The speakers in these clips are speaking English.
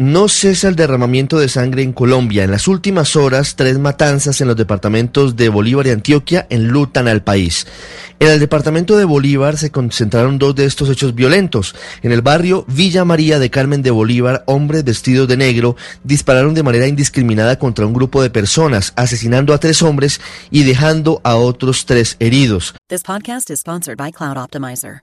No cesa el derramamiento de sangre en Colombia. En las últimas horas, tres matanzas en los departamentos de Bolívar y Antioquia enlutan al país. En el departamento de Bolívar se concentraron dos de estos hechos violentos. En el barrio Villa María de Carmen de Bolívar, hombres vestidos de negro dispararon de manera indiscriminada contra un grupo de personas, asesinando a tres hombres y dejando a otros tres heridos. Podcast sponsored by Cloud Optimizer.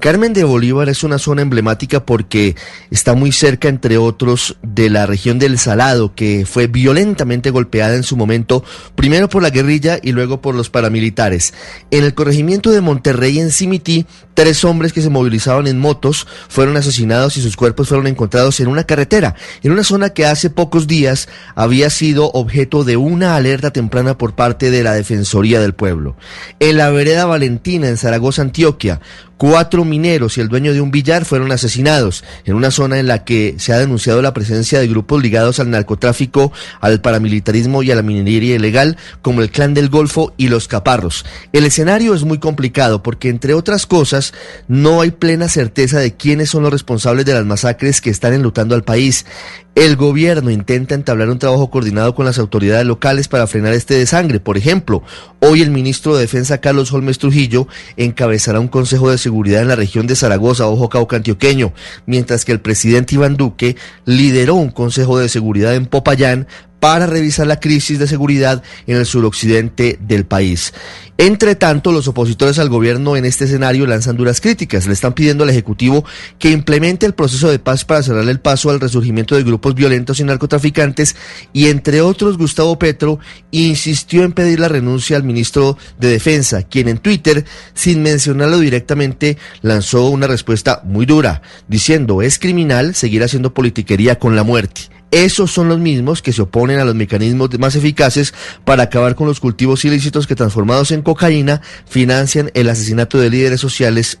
Carmen de Bolívar es una zona emblemática porque está muy cerca, entre otros, de la región del Salado, que fue violentamente golpeada en su momento, primero por la guerrilla y luego por los paramilitares. En el corregimiento de Monterrey, en Cimití, tres hombres que se movilizaban en motos fueron asesinados y sus cuerpos fueron encontrados en una carretera, en una zona que hace pocos días había sido objeto de una alerta temprana por parte de la Defensoría del Pueblo. En la vereda Valentina, en Zaragoza, Antioquia, Cuatro mineros y el dueño de un billar fueron asesinados en una zona en la que se ha denunciado la presencia de grupos ligados al narcotráfico, al paramilitarismo y a la minería ilegal, como el Clan del Golfo y los Caparros. El escenario es muy complicado porque, entre otras cosas, no hay plena certeza de quiénes son los responsables de las masacres que están enlutando al país. El gobierno intenta entablar un trabajo coordinado con las autoridades locales para frenar este desangre. Por ejemplo, hoy el ministro de Defensa Carlos Holmes Trujillo encabezará un consejo de seguridad en la región de Zaragoza, ojo Cauca Antioqueño, mientras que el presidente Iván Duque lideró un consejo de seguridad en Popayán para revisar la crisis de seguridad en el suroccidente del país. Entre tanto, los opositores al gobierno en este escenario lanzan duras críticas. Le están pidiendo al Ejecutivo que implemente el proceso de paz para cerrarle el paso al resurgimiento de grupos violentos y narcotraficantes y, entre otros, Gustavo Petro insistió en pedir la renuncia al ministro de Defensa, quien en Twitter, sin mencionarlo directamente, lanzó una respuesta muy dura, diciendo es criminal seguir haciendo politiquería con la muerte. Esos son los mismos que se oponen a los mecanismos más eficaces para acabar con los cultivos ilícitos que transformados en cocaína financian el asesinato de líderes sociales